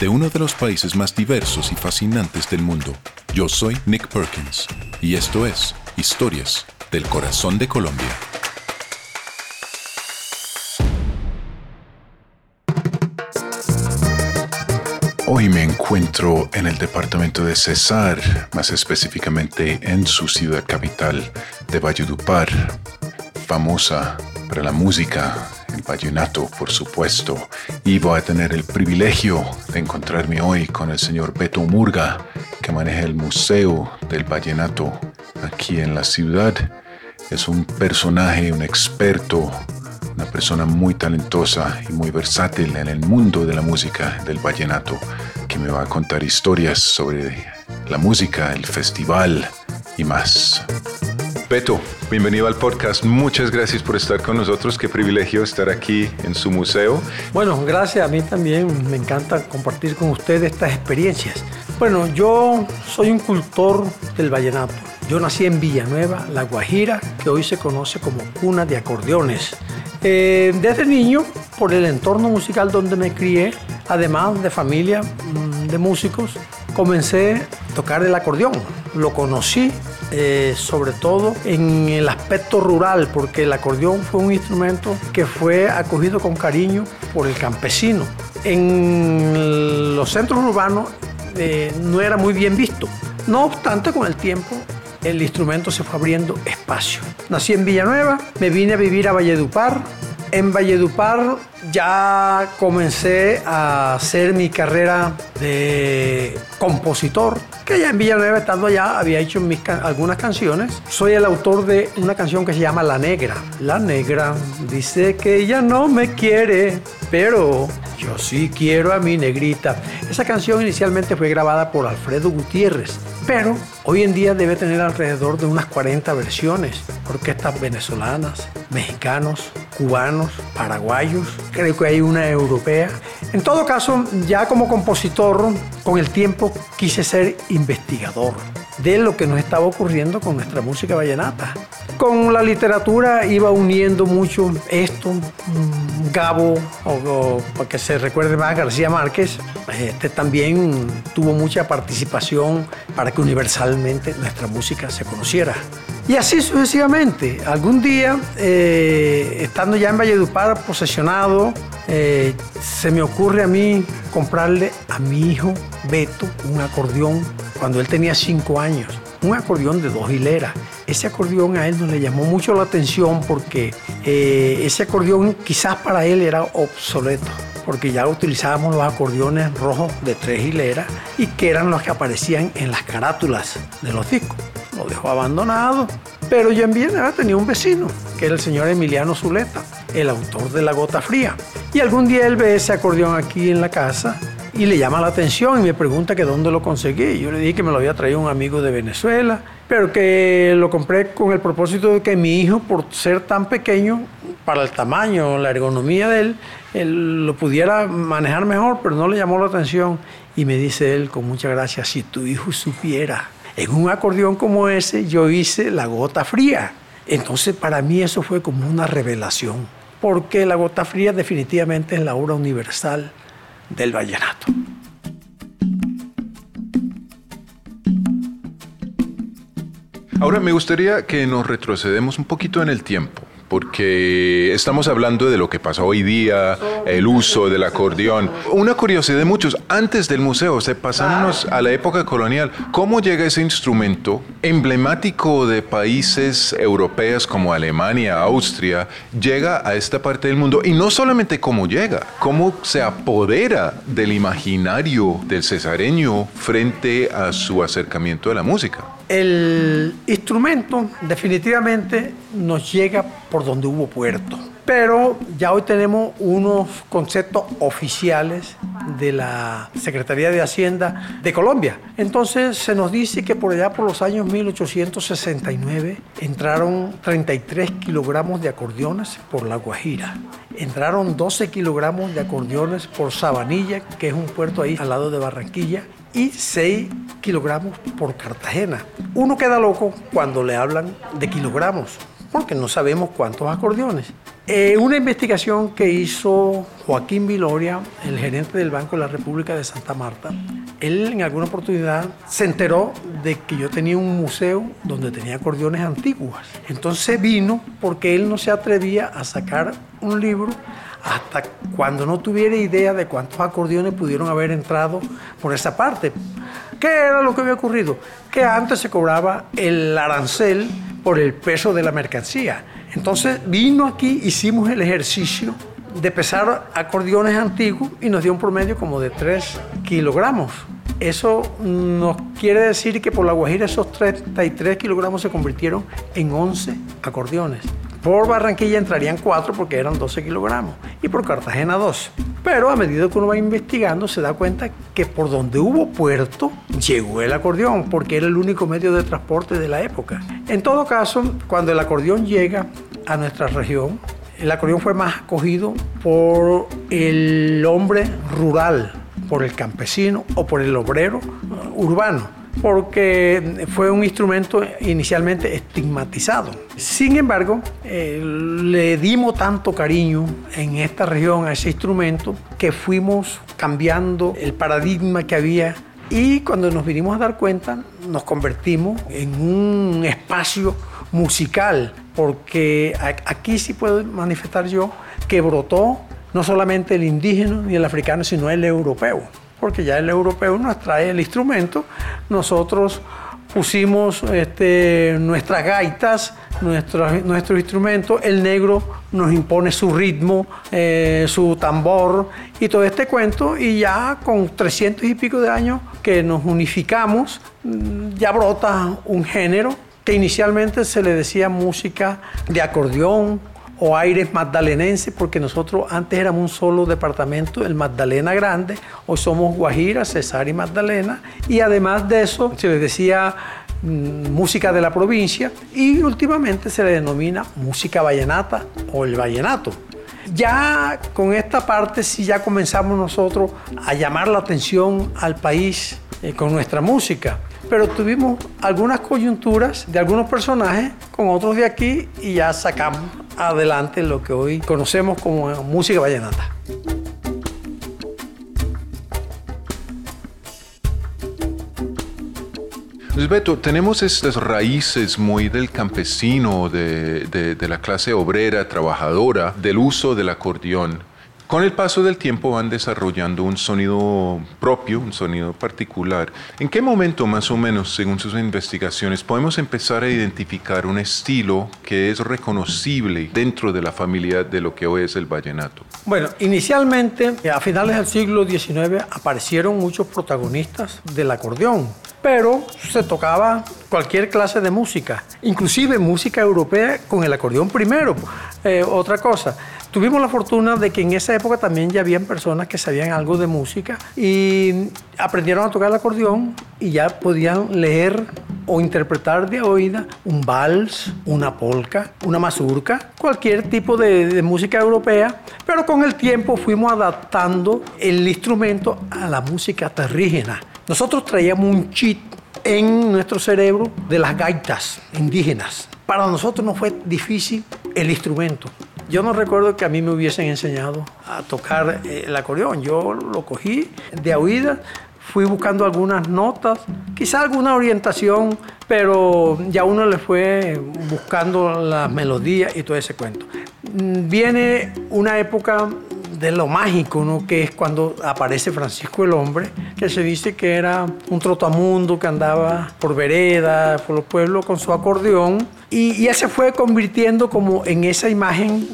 de uno de los países más diversos y fascinantes del mundo. Yo soy Nick Perkins y esto es Historias del Corazón de Colombia. Hoy me encuentro en el departamento de Cesar, más específicamente en su ciudad capital de Valledupar, famosa para la música, el vallenato, por supuesto. Y voy a tener el privilegio de encontrarme hoy con el señor Beto Murga, que maneja el Museo del Vallenato aquí en la ciudad. Es un personaje, un experto, una persona muy talentosa y muy versátil en el mundo de la música del vallenato, que me va a contar historias sobre la música, el festival y más. Beto, bienvenido al podcast. Muchas gracias por estar con nosotros. Qué privilegio estar aquí en su museo. Bueno, gracias. A mí también me encanta compartir con ustedes estas experiencias. Bueno, yo soy un cultor del vallenato. Yo nací en Villanueva, La Guajira, que hoy se conoce como cuna de acordeones. Eh, desde niño, por el entorno musical donde me crié, además de familia mm, de músicos, comencé a tocar el acordeón. Lo conocí eh, sobre todo en el aspecto rural, porque el acordeón fue un instrumento que fue acogido con cariño por el campesino. En los centros urbanos eh, no era muy bien visto. No obstante, con el tiempo el instrumento se fue abriendo espacio. Nací en Villanueva, me vine a vivir a Valledupar. En Valledupar ya comencé a hacer mi carrera de compositor, que ya en Villanueva, estando allá, había hecho algunas canciones. Soy el autor de una canción que se llama La Negra. La Negra dice que ella no me quiere, pero yo sí quiero a mi negrita. Esa canción inicialmente fue grabada por Alfredo Gutiérrez, pero hoy en día debe tener alrededor de unas 40 versiones. Orquestas venezolanas, mexicanos, cubanos, paraguayos, creo que hay una europea. En todo caso, ya como compositor, con el tiempo quise ser investigador de lo que nos estaba ocurriendo con nuestra música vallenata. Con la literatura iba uniendo mucho esto, mm, Gabo, o, para que se recuerde más, García Márquez, este también tuvo mucha participación para que universalmente nuestra música se conociera. Y así sucesivamente. Algún día, eh, estando ya en Valledupar, posesionado, eh, se me ocurre a mí comprarle a mi hijo Beto un acordeón cuando él tenía cinco años. Un acordeón de dos hileras. Ese acordeón a él no le llamó mucho la atención porque eh, ese acordeón quizás para él era obsoleto porque ya utilizábamos los acordeones rojos de tres hileras y que eran los que aparecían en las carátulas de los discos lo dejó abandonado. Pero yo en Villanueva tenía un vecino, que era el señor Emiliano Zuleta, el autor de La Gota Fría. Y algún día él ve ese acordeón aquí en la casa y le llama la atención y me pregunta que dónde lo conseguí. Yo le dije que me lo había traído un amigo de Venezuela, pero que lo compré con el propósito de que mi hijo, por ser tan pequeño, para el tamaño, la ergonomía de él, él lo pudiera manejar mejor, pero no le llamó la atención. Y me dice él con mucha gracia, si tu hijo supiera en un acordeón como ese yo hice La Gota Fría. Entonces para mí eso fue como una revelación. porque La Gota Fría definitivamente es la obra universal del vallenato. Ahora me gustaría que nos retrocedemos un poquito en el tiempo porque estamos hablando de lo que pasa hoy día, el uso del acordeón. Una curiosidad de muchos, antes del museo, se pasamos a la época colonial, ¿cómo llega ese instrumento emblemático de países europeos como Alemania, Austria, llega a esta parte del mundo? Y no solamente cómo llega, cómo se apodera del imaginario del cesareño frente a su acercamiento a la música. El instrumento definitivamente nos llega por donde hubo puerto, pero ya hoy tenemos unos conceptos oficiales de la Secretaría de Hacienda de Colombia. Entonces se nos dice que por allá por los años 1869 entraron 33 kilogramos de acordeones por La Guajira. Entraron 12 kilogramos de acordeones por Sabanilla, que es un puerto ahí al lado de Barranquilla, y 6 kilogramos por Cartagena. Uno queda loco cuando le hablan de kilogramos, porque no sabemos cuántos acordeones. Eh, una investigación que hizo Joaquín Viloria, el gerente del Banco de la República de Santa Marta, él en alguna oportunidad se enteró de que yo tenía un museo donde tenía acordeones antiguos. Entonces vino porque él no se atrevía a sacar un libro hasta cuando no tuviera idea de cuántos acordeones pudieron haber entrado por esa parte. ¿Qué era lo que había ocurrido? Que antes se cobraba el arancel por el peso de la mercancía. Entonces vino aquí, hicimos el ejercicio de pesar acordeones antiguos y nos dio un promedio como de 3 kilogramos. Eso nos quiere decir que por la Guajira esos 33 kilogramos se convirtieron en 11 acordeones. Por Barranquilla entrarían 4 porque eran 12 kilogramos y por Cartagena 2. Pero a medida que uno va investigando se da cuenta que por donde hubo puerto llegó el acordeón porque era el único medio de transporte de la época. En todo caso, cuando el acordeón llega a nuestra región, el acordeón fue más acogido por el hombre rural, por el campesino o por el obrero urbano porque fue un instrumento inicialmente estigmatizado. Sin embargo, eh, le dimos tanto cariño en esta región a ese instrumento que fuimos cambiando el paradigma que había y cuando nos vinimos a dar cuenta nos convertimos en un espacio musical, porque aquí sí puedo manifestar yo que brotó no solamente el indígena ni el africano, sino el europeo porque ya el europeo nos trae el instrumento, nosotros pusimos este, nuestras gaitas, nuestro, nuestro instrumento, el negro nos impone su ritmo, eh, su tambor y todo este cuento, y ya con 300 y pico de años que nos unificamos, mm, ya brota un género que inicialmente se le decía música de acordeón, o aires magdalenenses, porque nosotros antes éramos un solo departamento, el Magdalena Grande, hoy somos Guajira, Cesar y Magdalena, y además de eso se le decía mm, música de la provincia y últimamente se le denomina música vallenata o el vallenato. Ya con esta parte sí ya comenzamos nosotros a llamar la atención al país eh, con nuestra música pero tuvimos algunas coyunturas de algunos personajes con otros de aquí y ya sacamos adelante lo que hoy conocemos como música vallenata. Beto, tenemos estas raíces muy del campesino, de, de, la clase obrera, trabajadora, del uso del acordeón. Con el paso del tiempo van desarrollando un sonido propio, un sonido particular. ¿En qué momento más o menos, según sus investigaciones, podemos empezar a identificar un estilo que es reconocible dentro de la familia de lo que hoy es el vallenato? Bueno, inicialmente, a finales del siglo XIX, aparecieron muchos protagonistas del acordeón pero se tocaba cualquier clase de música, inclusive música europea con el acordeón primero. Eh, otra cosa, Tuvimos la fortuna de que en esa época también ya habían personas que sabían algo de música y aprendieron a tocar el acordeón y ya podían leer o interpretar de oída un vals, una polka, una mazurca, cualquier tipo de, de, música europea, pero con el tiempo fuimos adaptando el instrumento a la música terrígena. Nosotros traíamos un chip en nuestro cerebro de las gaitas indígenas. Para nosotros no fue difícil el instrumento Yo no recuerdo que a mí me hubiesen enseñado a tocar eh, el acordeón. Yo lo cogí de oídas, fui buscando algunas notas, quizá alguna orientación, pero ya uno le fue buscando las melodías y todo ese cuento. Mm, viene una época de lo mágico, ¿no? que es cuando aparece Francisco el Hombre, que se dice que era un trotamundo que andaba por vereda, por los pueblos con su acordeón, y, y él se fue convirtiendo como en esa imagen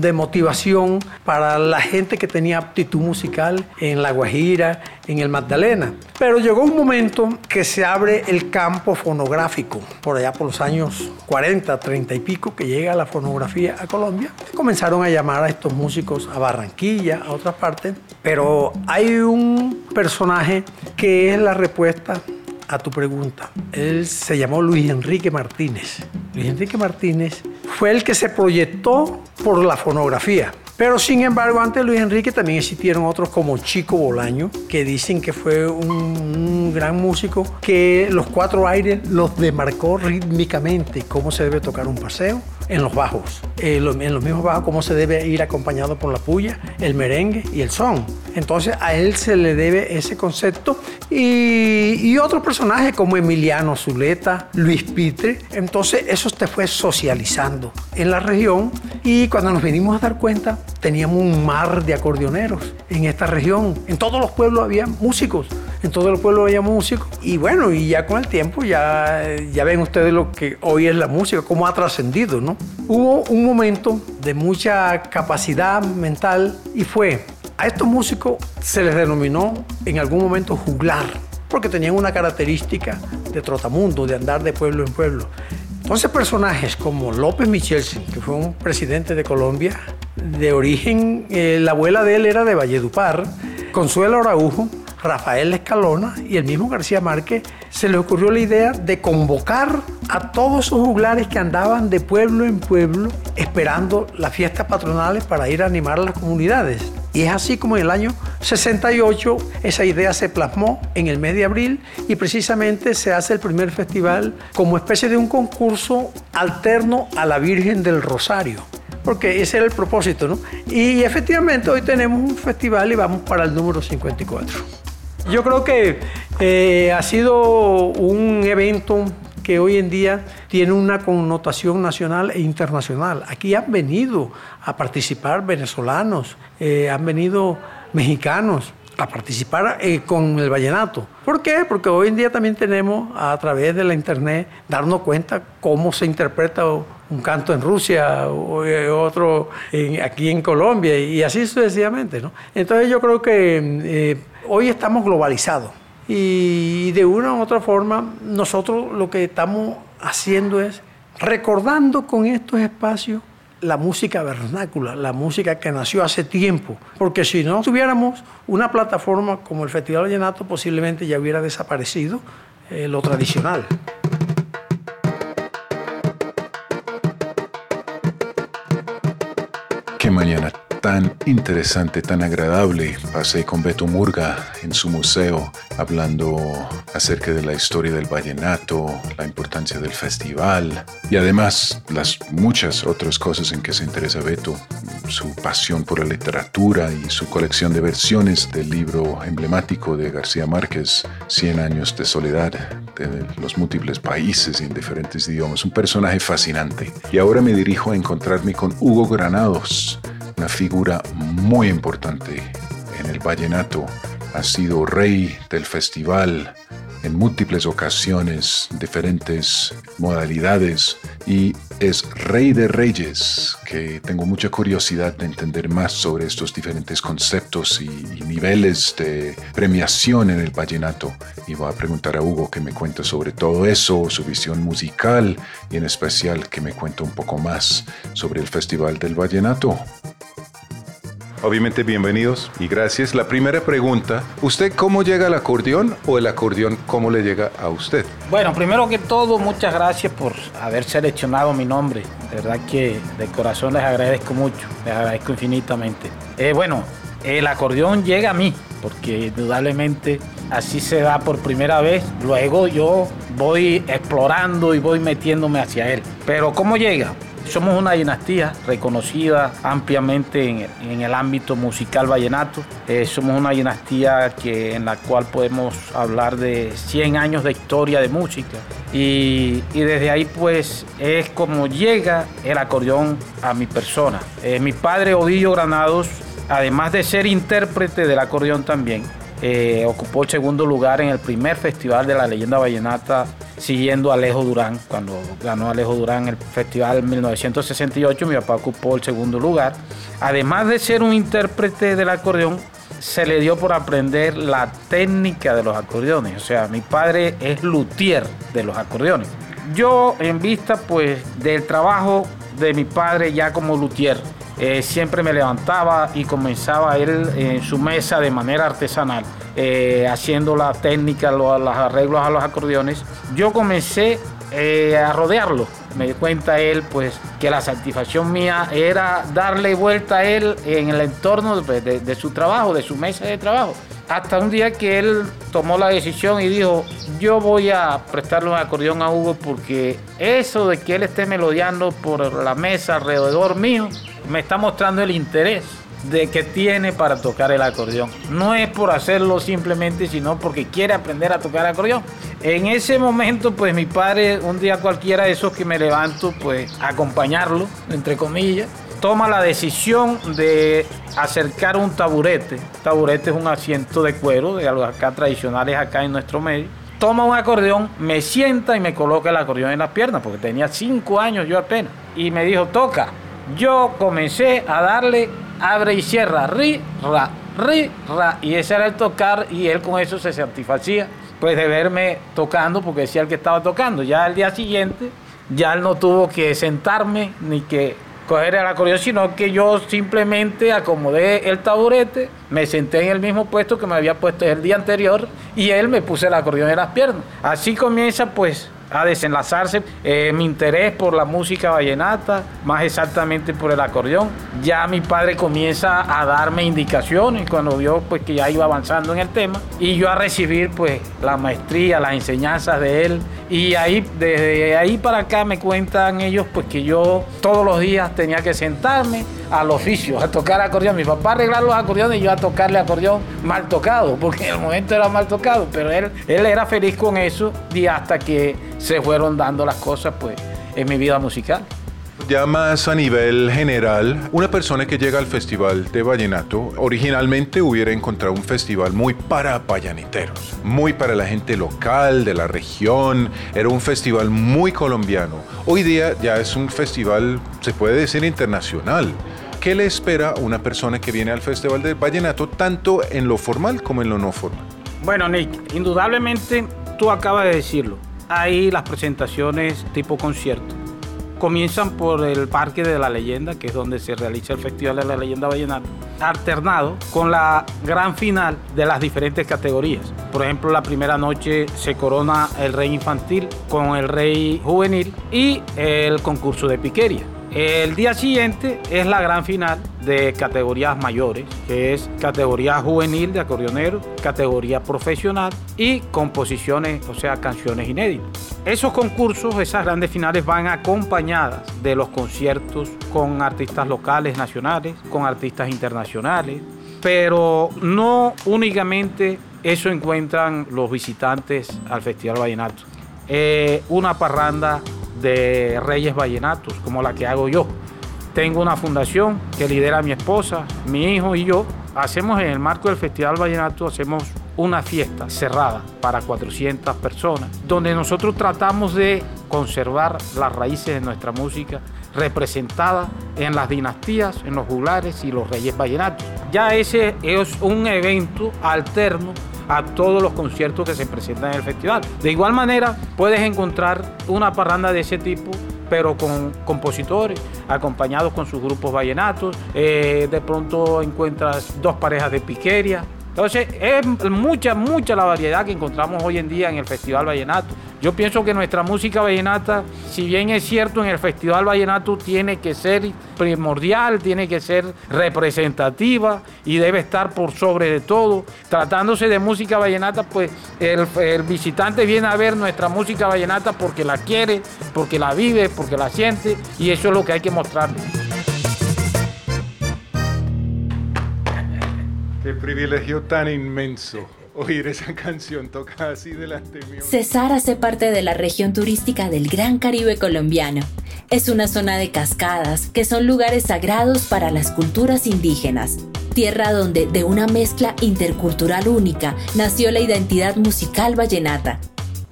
de motivación para la gente que tenía aptitud musical en La Guajira, en el Magdalena. Pero llegó un momento que se abre el campo fonográfico, por allá por los años 40, 30 y pico, que llega la fonografía a Colombia. Comenzaron a llamar a estos músicos a Barranquilla, a otras partes, pero hay un personaje que es la respuesta a tu pregunta. Él se llamó Luis Enrique Martínez. Luis Enrique Martínez fue el que se proyectó por la fonografía. Pero sin embargo, antes de Luis Enrique también existieron otros como Chico Bolaño, que dicen que fue un, gran músico, que los cuatro aires los demarcó rítmicamente, cómo se debe tocar un paseo, en los bajos, en los, mismos bajos, cómo se debe ir acompañado por la puya, el merengue y el son. Entonces a él se le debe ese concepto y, y otros personajes como Emiliano Zuleta, Luis Pitre. Entonces eso te fue socializando en la región y cuando nos venimos a dar cuenta teníamos un mar de acordeoneros en esta región. En todos los pueblos había músicos en todos los pueblos había músicos. Y bueno, y ya con el tiempo ya, ya ven ustedes lo que hoy es la música, cómo ha trascendido, ¿no? Hubo un momento de mucha capacidad mental y fue, a estos músicos se les denominó en algún momento juglar, porque tenían una característica de trotamundo, de andar de pueblo en pueblo. Entonces personajes como López Michelsen, que fue un presidente de Colombia, de origen, eh, la abuela de él era de Valledupar, Consuelo Araujo, Rafael Escalona y el mismo García Márquez, se les ocurrió la idea de convocar a todos esos juglares que andaban de pueblo en pueblo esperando las fiestas patronales para ir a animar a las comunidades. Y es así como en el año 68 esa idea se plasmó en el mes de abril y precisamente se hace el primer festival como especie de un concurso alterno a la Virgen del Rosario porque ese era el propósito, ¿no? Y efectivamente hoy tenemos un festival y vamos para el número 54. Yo creo que eh, ha sido un evento que hoy en día tiene una connotación nacional e internacional. Aquí han venido a participar venezolanos, eh, han venido mexicanos a participar eh, con el vallenato. ¿Por qué? Porque hoy en día también tenemos a través de la internet darnos cuenta cómo se interpreta un canto en Rusia o otro aquí en Colombia y así sucesivamente. ¿no? Entonces yo creo que hoy estamos globalizados y de una u otra forma nosotros lo que estamos haciendo es recordando con estos espacios la música vernácula, la música que nació hace tiempo, porque si no tuviéramos una plataforma como el Festival Vallenato posiblemente ya hubiera desaparecido eh, lo tradicional. Tan interesante, tan agradable. Pasé con Beto Murga en su museo hablando acerca de la historia del vallenato, la importancia del festival y además las muchas otras cosas en que se interesa Beto, su pasión por la literatura y su colección de versiones del libro emblemático de García Márquez, Cien años de soledad, de los múltiples países y en diferentes idiomas. Un personaje fascinante. Y ahora me dirijo a encontrarme con Hugo Granados una figura muy importante en el vallenato. Ha sido rey del festival en múltiples ocasiones, diferentes modalidades y es rey de reyes, que tengo mucha curiosidad de entender más sobre estos diferentes conceptos y, niveles de premiación en el vallenato. Y voy a preguntar a Hugo que me cuente sobre todo eso, su visión musical y en especial que me cuente un poco más sobre el Festival del Vallenato. Obviamente bienvenidos y gracias. La primera pregunta, ¿usted cómo llega al acordeón o el acordeón cómo le llega a usted? Bueno, primero que todo, muchas gracias por haber seleccionado mi nombre. De verdad que de corazón les agradezco mucho, les agradezco infinitamente. Eh, bueno, el acordeón llega a mí, porque indudablemente así se da por primera vez. Luego yo voy explorando y voy metiéndome hacia él. Pero ¿cómo llega? Somos una dinastía reconocida ampliamente en, el ámbito musical vallenato. Eh, somos una dinastía que, en la cual podemos hablar de 100 años de historia de música. Y, desde ahí pues es como llega el acordeón a mi persona. Eh, mi padre Ovillo Granados, además de ser intérprete del acordeón también, eh, ocupó el segundo lugar en el primer festival de la leyenda vallenata, siguiendo a Alejo Durán. Cuando ganó Alejo Durán el festival en 1968, mi papá ocupó el segundo lugar. Además de ser un intérprete del acordeón, se le dio por aprender la técnica de los acordeones. O sea, mi padre es luthier de los acordeones. Yo, en vista pues del trabajo de mi padre ya como luthier, eh, siempre me levantaba y comenzaba él en su mesa de manera artesanal, eh, haciendo la técnica, los, arreglos a los acordeones. Yo comencé eh, a rodearlo. Me di cuenta él, pues, que la satisfacción mía era darle vuelta a él en el entorno de, su trabajo, de su mesa de trabajo. Hasta un día que él tomó la decisión y dijo, yo voy a prestarle un acordeón a Hugo porque eso de que él esté melodiando por la mesa alrededor mío, me está mostrando el interés de que tiene para tocar el acordeón. No es por hacerlo simplemente, sino porque quiere aprender a tocar acordeón. En ese momento, pues mi padre, un día cualquiera de esos que me levanto, pues acompañarlo, entre comillas, toma la decisión de acercar un taburete. taburete es un asiento de cuero, de los acá tradicionales acá en nuestro medio. Toma un acordeón, me sienta y me coloca el acordeón en las piernas, porque tenía cinco años yo apenas. Y me dijo, toca. Yo comencé a darle abre y cierra, ri, ra, ri, ra. Y ese era el tocar y él con eso se satisfacía pues de verme tocando porque decía el que estaba tocando. Ya al día siguiente ya él no tuvo que sentarme ni que coger el acordeón, sino que yo simplemente acomodé el taburete, me senté en el mismo puesto que me había puesto el día anterior y él me puso el acordeón en las piernas. Así comienza pues a desenlazarse. Eh, mi interés por la música vallenata, más exactamente por el acordeón. Ya mi padre comienza a darme indicaciones cuando vio pues que ya iba avanzando en el tema. Y yo a recibir pues la maestría, las enseñanzas de él. Y ahí desde ahí para acá me cuentan ellos pues que yo todos los días tenía que sentarme al oficio, a tocar acordeón. Mi papá arreglar los acordeones y yo a tocarle acordeón mal tocado, porque en el momento era mal tocado, pero él, él era feliz con eso y hasta que se fueron dando las cosas pues en mi vida musical. Ya más a nivel general, una persona que llega al Festival de Vallenato originalmente hubiera encontrado un festival muy para vallaniteros, muy para la gente local, de la región, era un festival muy colombiano. Hoy día ya es un festival, se puede decir, internacional. ¿Qué le espera a una persona que viene al Festival de Vallenato, tanto en lo formal como en lo no formal? Bueno, Nick, indudablemente tú acabas de decirlo. Hay las presentaciones tipo concierto. Comienzan por el Parque de la Leyenda, que es donde se realiza el Festival de la Leyenda Vallenata, alternado con la gran final de las diferentes categorías. Por ejemplo, la primera noche se corona el Rey Infantil con el Rey Juvenil y el concurso de piquería. El día siguiente es la gran final de categorías mayores, que es categoría juvenil de acordeonero, categoría profesional y composiciones, o sea, canciones inéditas. Esos concursos, esas grandes finales van acompañadas de los conciertos con artistas locales, nacionales, con artistas internacionales, pero no únicamente eso encuentran los visitantes al Festival Vallenato. Eh, una parranda de Reyes Vallenatos, como la que hago yo. Tengo una fundación que lidera mi esposa, mi hijo y yo. Hacemos en el marco del Festival Vallenato, hacemos una fiesta cerrada para 400 personas, donde nosotros tratamos de conservar las raíces de nuestra música representada en las dinastías, en los juglares y los reyes vallenatos. Ya ese es un evento alterno a todos los conciertos que se presentan en el festival. De igual manera, puedes encontrar una parranda de ese tipo pero con compositores, acompañados con sus grupos vallenatos. Eh, de pronto encuentras dos parejas de piqueria, Entonces, es mucha, mucha la variedad que encontramos hoy en día en el Festival Vallenato. Yo pienso que nuestra música vallenata, si bien es cierto en el Festival Vallenato tiene que ser primordial, tiene que ser representativa y debe estar por sobre de todo. Tratándose de música vallenata, pues el, visitante viene a ver nuestra música vallenata porque la quiere, porque la vive, porque la siente y eso es lo que hay que mostrarle. Privilegio tan inmenso oír esa canción tocada así delante mío. Cesar hace parte de la región turística del Gran Caribe colombiano. Es una zona de cascadas que son lugares sagrados para las culturas indígenas. Tierra donde, de una mezcla intercultural única, nació la identidad musical vallenata.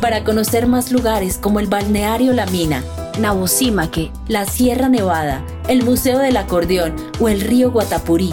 Para conocer más lugares como el Balneario La Mina, Nabosímaque, la Sierra Nevada, el Museo del Acordeón o el río Guatapurí,